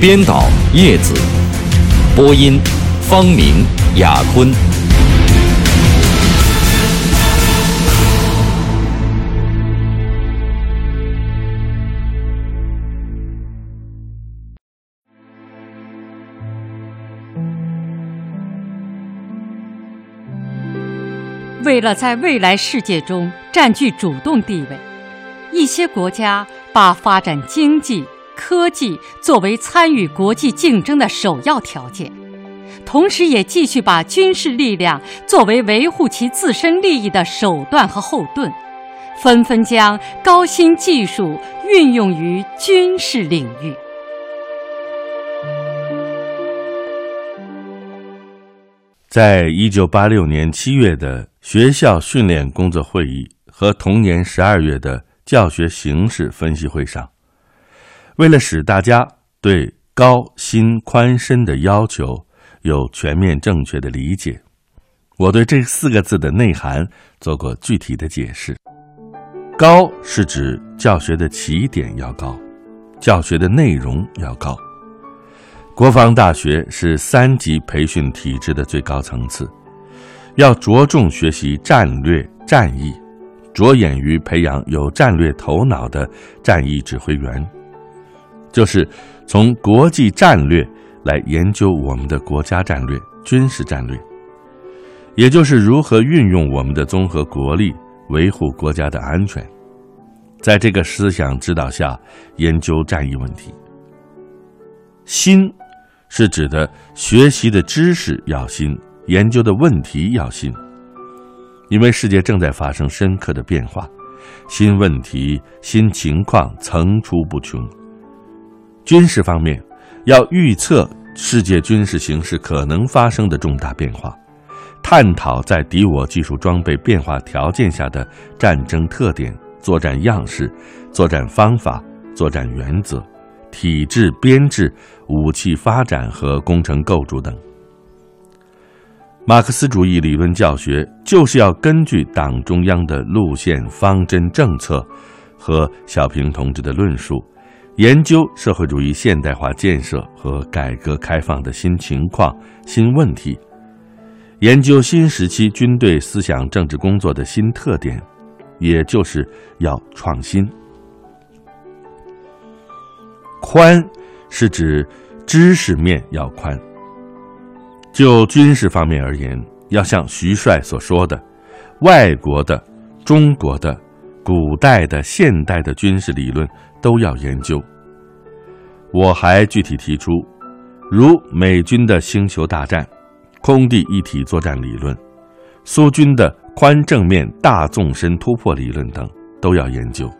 编导叶子，播音方明、雅坤。为了在未来世界中占据主动地位，一些国家把发展经济。科技作为参与国际竞争的首要条件，同时也继续把军事力量作为维护其自身利益的手段和后盾，纷纷将高新技术运用于军事领域。在一九八六年七月的学校训练工作会议和同年十二月的教学形势分析会上。为了使大家对高薪宽深的要求有全面正确的理解，我对这四个字的内涵做过具体的解释。高是指教学的起点要高，教学的内容要高。国防大学是三级培训体制的最高层次，要着重学习战略战役，着眼于培养有战略头脑的战役指挥员。就是从国际战略来研究我们的国家战略、军事战略，也就是如何运用我们的综合国力维护国家的安全。在这个思想指导下，研究战役问题。新是指的学习的知识要新，研究的问题要新，因为世界正在发生深刻的变化，新问题、新情况层出不穷。军事方面，要预测世界军事形势可能发生的重大变化，探讨在敌我技术装备变化条件下的战争特点、作战样式、作战方法、作战原则、体制编制、武器发展和工程构筑等。马克思主义理论教学就是要根据党中央的路线方针政策和小平同志的论述。研究社会主义现代化建设和改革开放的新情况、新问题，研究新时期军队思想政治工作的新特点，也就是要创新。宽是指知识面要宽。就军事方面而言，要像徐帅所说的，外国的、中国的、古代的、现代的军事理论。都要研究。我还具体提出，如美军的星球大战、空地一体作战理论，苏军的宽正面大纵深突破理论等，都要研究。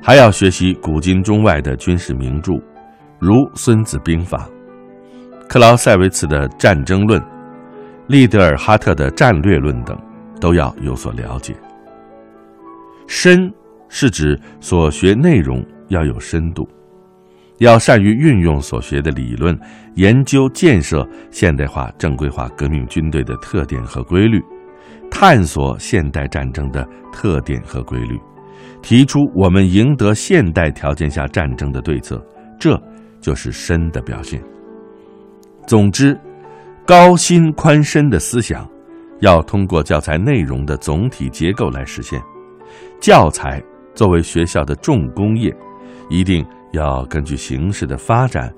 还要学习古今中外的军事名著，如《孙子兵法》、克劳塞维茨的《战争论》、利德尔哈特的《战略论》等，都要有所了解。深。是指所学内容要有深度，要善于运用所学的理论，研究建设现代化正规化革命军队的特点和规律，探索现代战争的特点和规律，提出我们赢得现代条件下战争的对策，这就是深的表现。总之，高新宽深的思想，要通过教材内容的总体结构来实现，教材。作为学校的重工业，一定要根据形势的发展，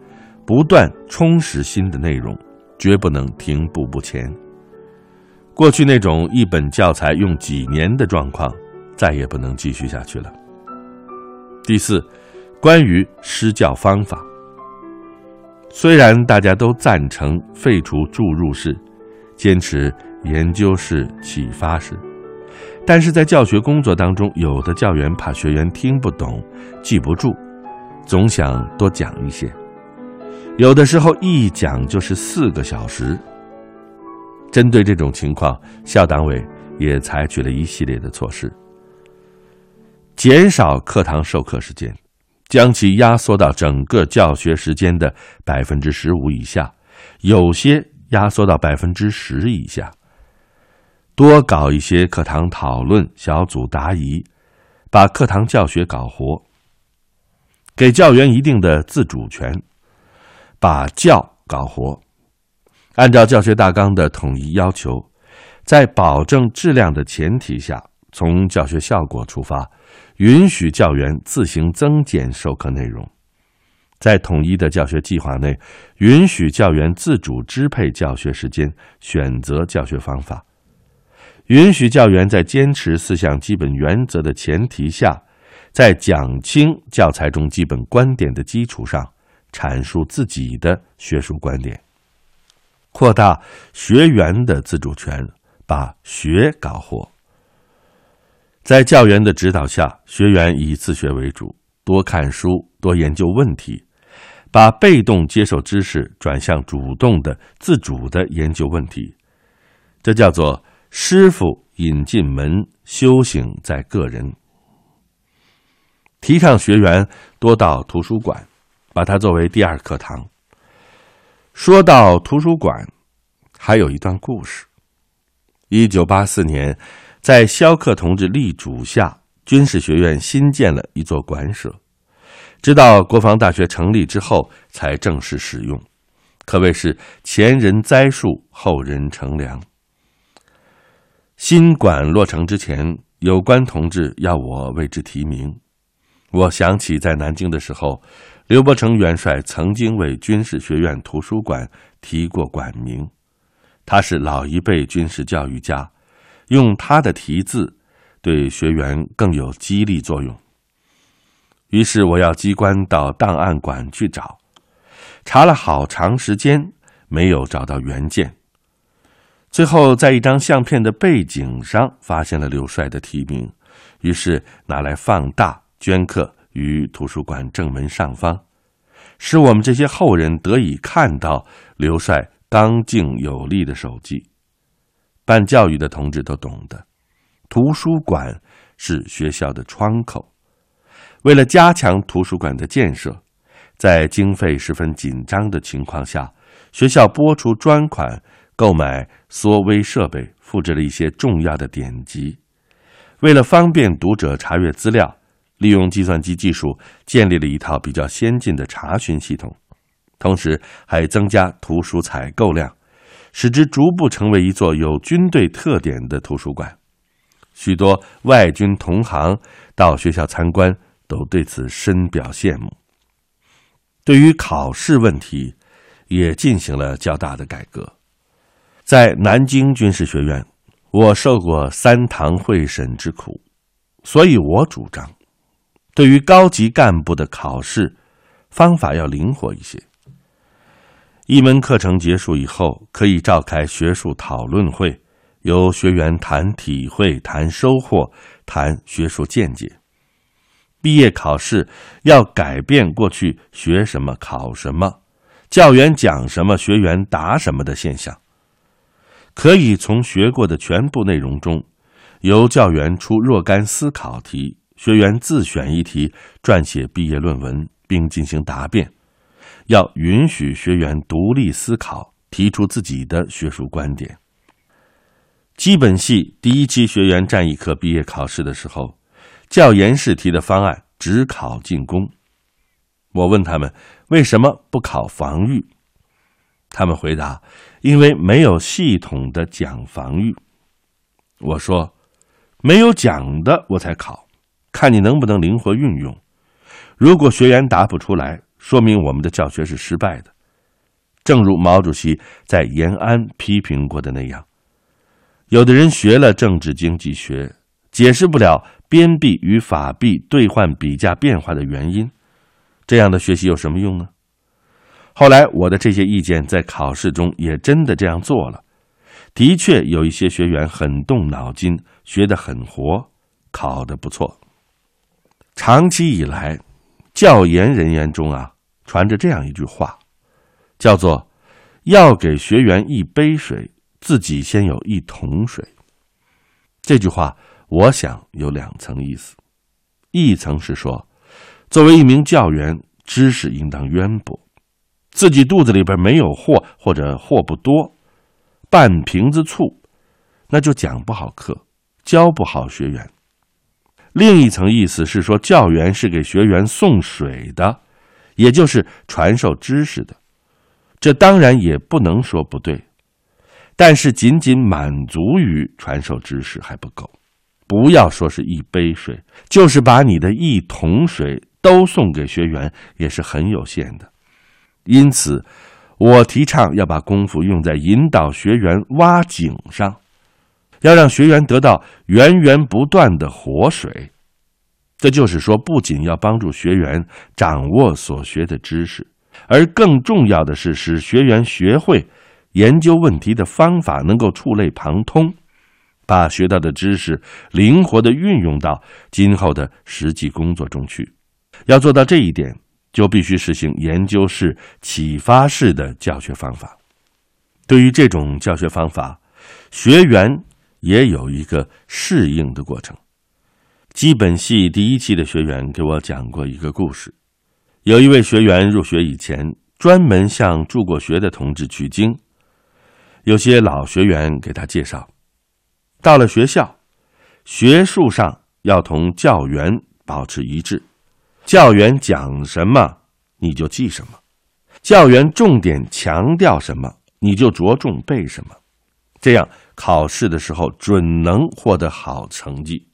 不断充实新的内容，绝不能停步不前。过去那种一本教材用几年的状况，再也不能继续下去了。第四，关于施教方法，虽然大家都赞成废除注入式，坚持研究式、启发式。但是在教学工作当中，有的教员怕学员听不懂、记不住，总想多讲一些。有的时候一讲就是四个小时。针对这种情况，校党委也采取了一系列的措施，减少课堂授课时间，将其压缩到整个教学时间的百分之十五以下，有些压缩到百分之十以下。多搞一些课堂讨论、小组答疑，把课堂教学搞活，给教员一定的自主权，把教搞活。按照教学大纲的统一要求，在保证质量的前提下，从教学效果出发，允许教员自行增减授课内容；在统一的教学计划内，允许教员自主支配教学时间，选择教学方法。允许教员在坚持四项基本原则的前提下，在讲清教材中基本观点的基础上，阐述自己的学术观点，扩大学员的自主权，把学搞活。在教员的指导下，学员以自学为主，多看书，多研究问题，把被动接受知识转向主动的、自主的研究问题，这叫做。师傅引进门，修行在个人。提倡学员多到图书馆，把它作为第二课堂。说到图书馆，还有一段故事。一九八四年，在萧克同志力主下，军事学院新建了一座馆舍，直到国防大学成立之后才正式使用，可谓是前人栽树，后人乘凉。新馆落成之前，有关同志要我为之提名。我想起在南京的时候，刘伯承元帅曾经为军事学院图书馆提过馆名。他是老一辈军事教育家，用他的题字，对学员更有激励作用。于是我要机关到档案馆去找，查了好长时间，没有找到原件。最后，在一张相片的背景上发现了刘帅的题名，于是拿来放大，镌刻于图书馆正门上方，使我们这些后人得以看到刘帅刚劲有力的手迹。办教育的同志都懂得，图书馆是学校的窗口。为了加强图书馆的建设，在经费十分紧张的情况下，学校拨出专款。购买缩微设备，复制了一些重要的典籍。为了方便读者查阅资料，利用计算机技术建立了一套比较先进的查询系统，同时还增加图书采购量，使之逐步成为一座有军队特点的图书馆。许多外军同行到学校参观，都对此深表羡慕。对于考试问题，也进行了较大的改革。在南京军事学院，我受过三堂会审之苦，所以我主张，对于高级干部的考试方法要灵活一些。一门课程结束以后，可以召开学术讨论会，由学员谈体会、谈收获、谈学术见解。毕业考试要改变过去学什么考什么，教员讲什么学员答什么的现象。可以从学过的全部内容中，由教员出若干思考题，学员自选一题，撰写毕业论文，并进行答辩。要允许学员独立思考，提出自己的学术观点。基本系第一期学员战役课毕业考试的时候，教研试题的方案只考进攻。我问他们为什么不考防御？他们回答：“因为没有系统的讲防御。”我说：“没有讲的，我才考，看你能不能灵活运用。如果学员答不出来，说明我们的教学是失败的。正如毛主席在延安批评过的那样，有的人学了政治经济学，解释不了边币与法币兑换比价变化的原因，这样的学习有什么用呢？”后来，我的这些意见在考试中也真的这样做了。的确，有一些学员很动脑筋，学得很活，考得不错。长期以来，教研人员中啊，传着这样一句话：叫做“要给学员一杯水，自己先有一桶水”。这句话，我想有两层意思：一层是说，作为一名教员，知识应当渊博，自己肚子里边没有货或者货不多，半瓶子醋，那就讲不好课，教不好学员。另一层意思是说，教员是给学员送水的，也就是传授知识的。这当然也不能说不对，但是仅仅满足于传授知识还不够。不要说是一杯水，就是把你的一桶水都送给学员，也是很有限的。因此，我提倡要把功夫用在引导学员挖井上。要让学员得到源源不断的活水，这就是说，不仅要帮助学员掌握所学的知识，而更重要的是使学员学会研究问题的方法，能够触类旁通，把学到的知识灵活的运用到今后的实际工作中去。要做到这一点，就必须实行研究式、启发式的教学方法。对于这种教学方法，学员。也有一个适应的过程。基本系第一期的学员给我讲过一个故事：有一位学员入学以前，专门向住过学的同志取经。有些老学员给他介绍，到了学校，学术上要同教员保持一致，教员讲什么你就记什么，教员重点强调什么你就着重背什么，这样。考试的时候准能获得好成绩，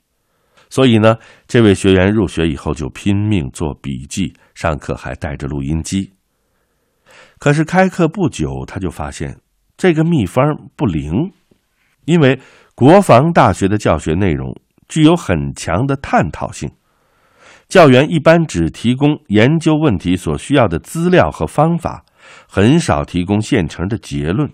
所以呢，这位学员入学以后就拼命做笔记，上课还带着录音机。可是开课不久，他就发现这个秘方不灵，因为国防大学的教学内容具有很强的探讨性，教员一般只提供研究问题所需要的资料和方法，很少提供现成的结论。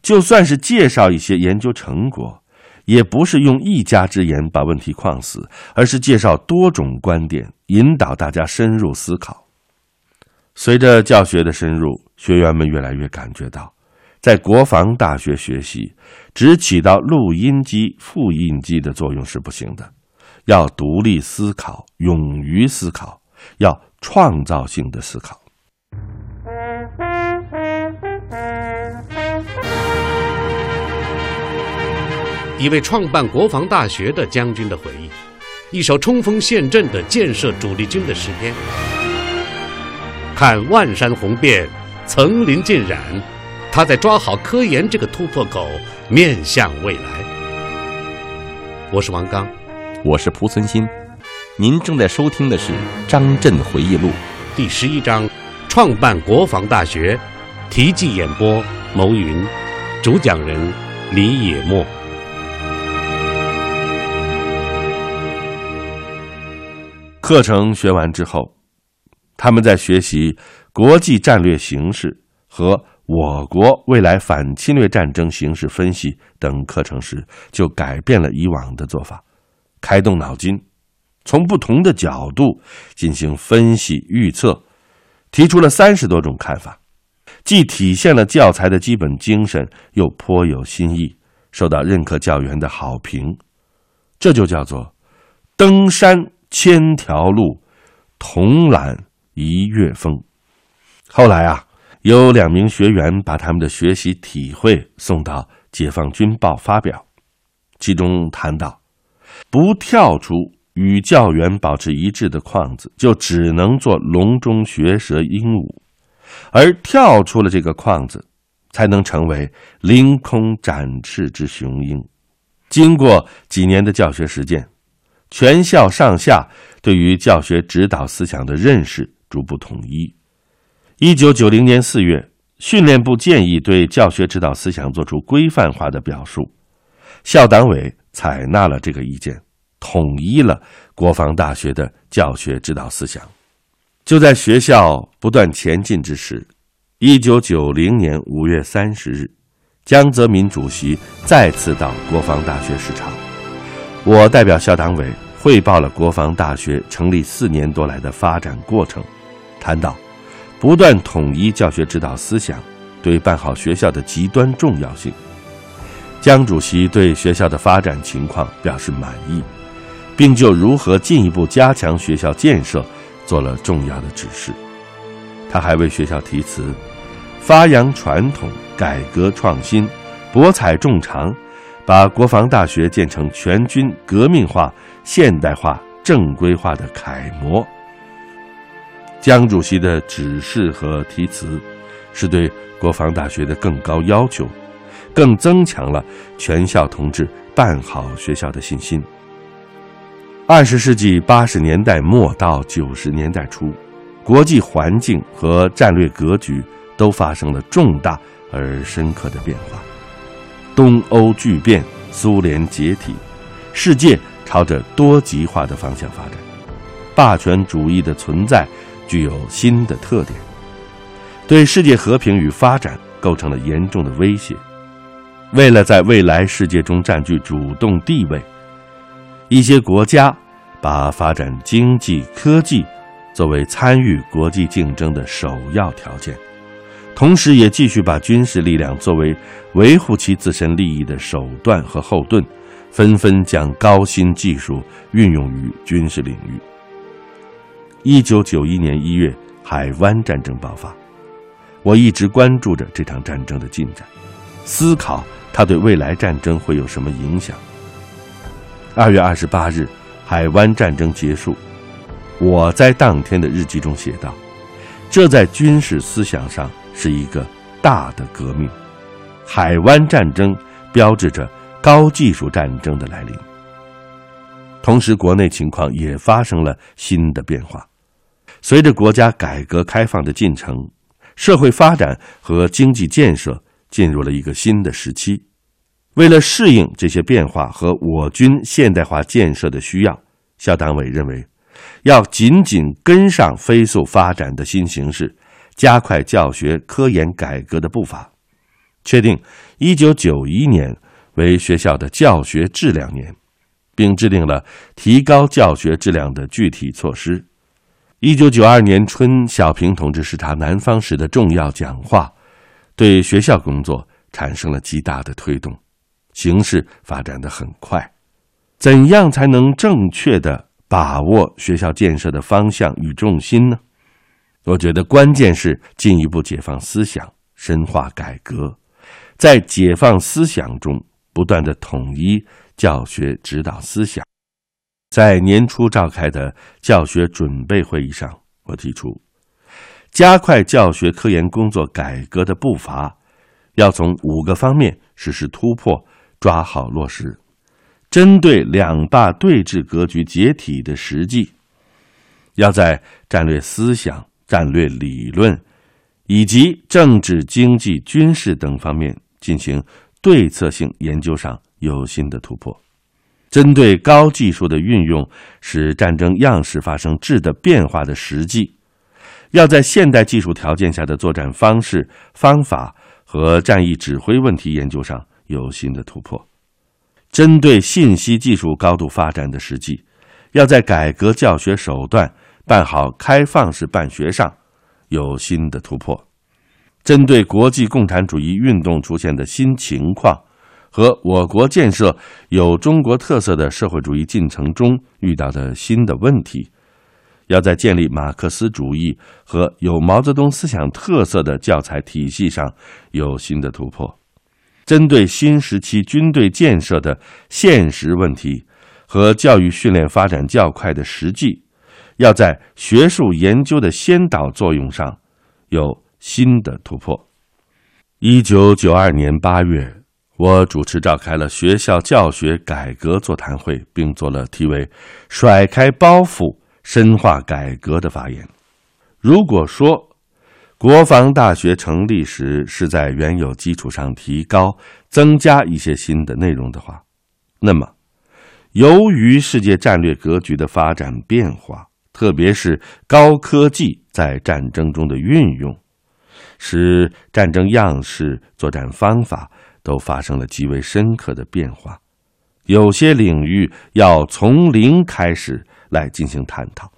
就算是介绍一些研究成果，也不是用一家之言把问题框死，而是介绍多种观点，引导大家深入思考。随着教学的深入，学员们越来越感觉到，在国防大学学习只起到录音机、复印机的作用是不行的，要独立思考，勇于思考，要创造性的思考。一位创办国防大学的将军的回忆，一首冲锋陷阵的建设主力军的诗篇。看万山红遍，层林尽染，他在抓好科研这个突破口，面向未来。我是王刚，我是蒲存昕，您正在收听的是《张震回忆录》第十一章：创办国防大学。题记演播：牟云，主讲人李野墨。课程学完之后，他们在学习国际战略形势和我国未来反侵略战争形势分析等课程时，就改变了以往的做法，开动脑筋，从不同的角度进行分析预测，提出了三十多种看法，既体现了教材的基本精神，又颇有新意，受到任课教员的好评。这就叫做登山。千条路，同揽一月风。后来啊，有两名学员把他们的学习体会送到《解放军报》发表，其中谈到：不跳出与教员保持一致的框子，就只能做笼中学舌鹦鹉；而跳出了这个框子，才能成为凌空展翅之雄鹰。经过几年的教学实践。全校上下对于教学指导思想的认识逐步统一。一九九零年四月，训练部建议对教学指导思想作出规范化的表述，校党委采纳了这个意见，统一了国防大学的教学指导思想。就在学校不断前进之时，一九九零年五月三十日，江泽民主席再次到国防大学视察。我代表校党委汇报了国防大学成立四年多来的发展过程，谈到不断统一教学指导思想，对办好学校的极端重要性。江主席对学校的发展情况表示满意，并就如何进一步加强学校建设做了重要的指示。他还为学校题词，发扬传统，改革创新，博采众长，把国防大学建成全军革命化、现代化、正规化的楷模。江主席的指示和题词，是对国防大学的更高要求，更增强了全校同志办好学校的信心。二十世纪八十年代末到九十年代初，国际环境和战略格局都发生了重大而深刻的变化，东欧剧变，苏联解体，世界朝着多极化的方向发展，霸权主义的存在。具有新的特点，对世界和平与发展构成了严重的威胁。为了在未来世界中占据主动地位，一些国家把发展经济科技作为参与国际竞争的首要条件，同时也继续把军事力量作为维护其自身利益的手段和后盾，纷纷将高新技术运用于军事领域。一九九一年一月，海湾战争爆发，我一直关注着这场战争的进展，思考它对未来战争会有什么影响。二月二十八日，海湾战争结束，我在当天的日记中写道：“这在军事思想上是一个大的革命，海湾战争标志着高技术战争的来临。”同时，国内情况也发生了新的变化。随着国家改革开放的进程，社会发展和经济建设进入了一个新的时期。为了适应这些变化和我军现代化建设的需要，校党委认为，要紧紧跟上飞速发展的新形势，加快教学科研改革的步伐，确定一九九一年为学校的教学质量年，并制定了提高教学质量的具体措施。一九九二年春，小平同志视察南方时的重要讲话，对学校工作产生了极大的推动。形势发展的很快，怎样才能正确的把握学校建设的方向与重心呢？我觉得关键是进一步解放思想，深化改革，在解放思想中不断的统一教学指导思想。在年初召开的教学准备会议上，我提出加快教学科研工作改革的步伐，要从五个方面实施突破，抓好落实。针对两大对峙格局解体的实际，要在战略思想、战略理论以及政治、经济、军事等方面进行对策性研究上有新的突破。针对高技术的运用，使战争样式发生质的变化的实际，要在现代技术条件下的作战方式、方法和战役指挥问题研究上有新的突破；针对信息技术高度发展的实际，要在改革教学手段、办好开放式办学上有新的突破；针对国际共产主义运动出现的新情况。和我国建设有中国特色的社会主义进程中遇到的新的问题，要在建立马克思主义和有毛泽东思想特色的教材体系上有新的突破；针对新时期军队建设的现实问题和教育训练发展较快的实际，要在学术研究的先导作用上有新的突破。一九九二年八月。我主持召开了学校教学改革座谈会，并做了题为“甩开包袱，深化改革”的发言。如果说国防大学成立时是在原有基础上提高、增加一些新的内容的话，那么由于世界战略格局的发展变化，特别是高科技在战争中的运用，使战争样式、作战方法。都发生了极为深刻的变化，有些领域要从零开始来进行探讨。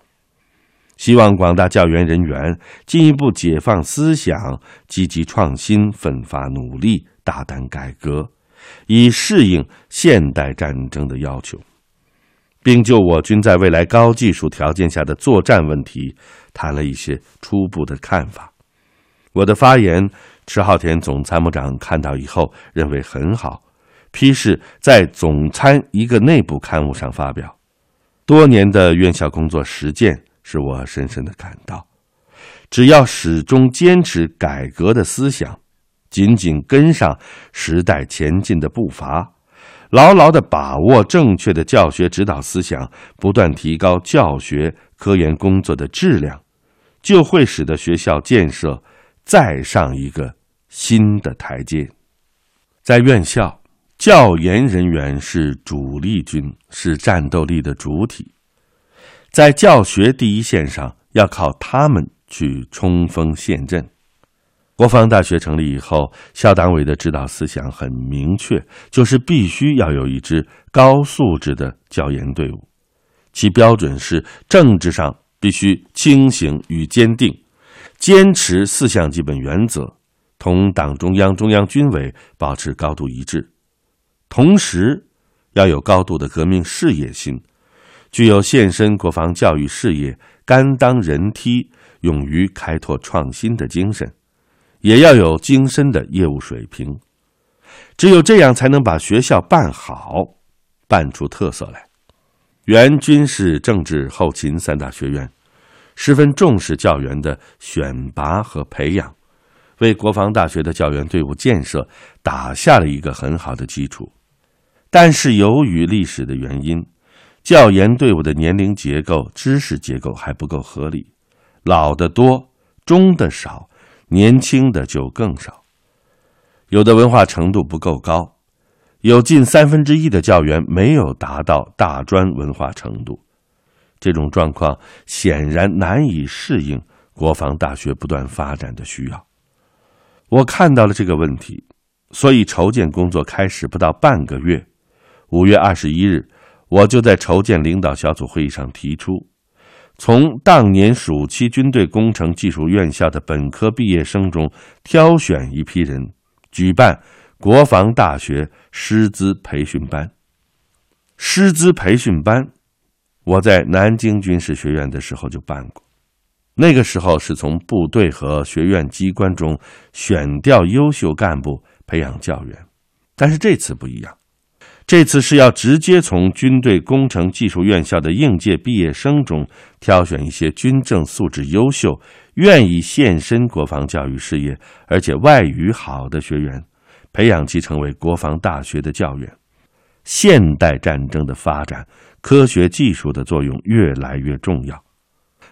希望广大教员人员进一步解放思想，积极创新，奋发努力，大胆改革，以适应现代战争的要求，并就我军在未来高技术条件下的作战问题谈了一些初步的看法。我的发言，迟浩田总参谋长看到以后认为很好，批示在总参一个内部刊物上发表。多年的院校工作实践。使我深深的感到，只要始终坚持改革的思想，紧紧跟上时代前进的步伐，牢牢的把握正确的教学指导思想，不断提高教学科研工作的质量，就会使得学校建设再上一个新的台阶。在院校，教研人员是主力军，是战斗力的主体。在教学第一线上，要靠他们去冲锋陷阵。国防大学成立以后，校党委的指导思想很明确，就是必须要有一支高素质的教研队伍，其标准是政治上必须清醒与坚定，坚持四项基本原则，同党中央、中央军委保持高度一致，同时要有高度的革命事业心。具有献身国防教育事业、甘当人梯、勇于开拓创新的精神，也要有精深的业务水平。只有这样，才能把学校办好，办出特色来。原军事、政治、后勤三大学院，十分重视教员的选拔和培养，为国防大学的教员队伍建设打下了一个很好的基础。但是，由于历史的原因，教研队伍的年龄结构、知识结构还不够合理，老的多，中的少，年轻的就更少。有的文化程度不够高，有近三分之一的教员没有达到大专文化程度。这种状况显然难以适应国防大学不断发展的需要。我看到了这个问题，所以筹建工作开始不到半个月，五月二十一日。我就在筹建领导小组会议上提出，从当年暑期军队工程技术院校的本科毕业生中挑选一批人，举办国防大学师资培训班。师资培训班，我在南京军事学院的时候就办过，那个时候是从部队和学院机关中选调优秀干部培养教员，但是这次不一样。这次是要直接从军队工程技术院校的应届毕业生中挑选一些军政素质优秀、愿意献身国防教育事业，而且外语好的学员，培养其成为国防大学的教员。现代战争的发展，科学技术的作用越来越重要，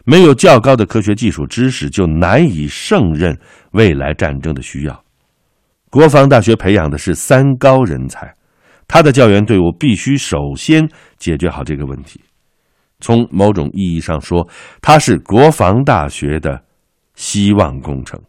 没有较高的科学技术知识，就难以胜任未来战争的需要。国防大学培养的是三高人才。他的教员队伍必须首先解决好这个问题。从某种意义上说，他是国防大学的希望工程。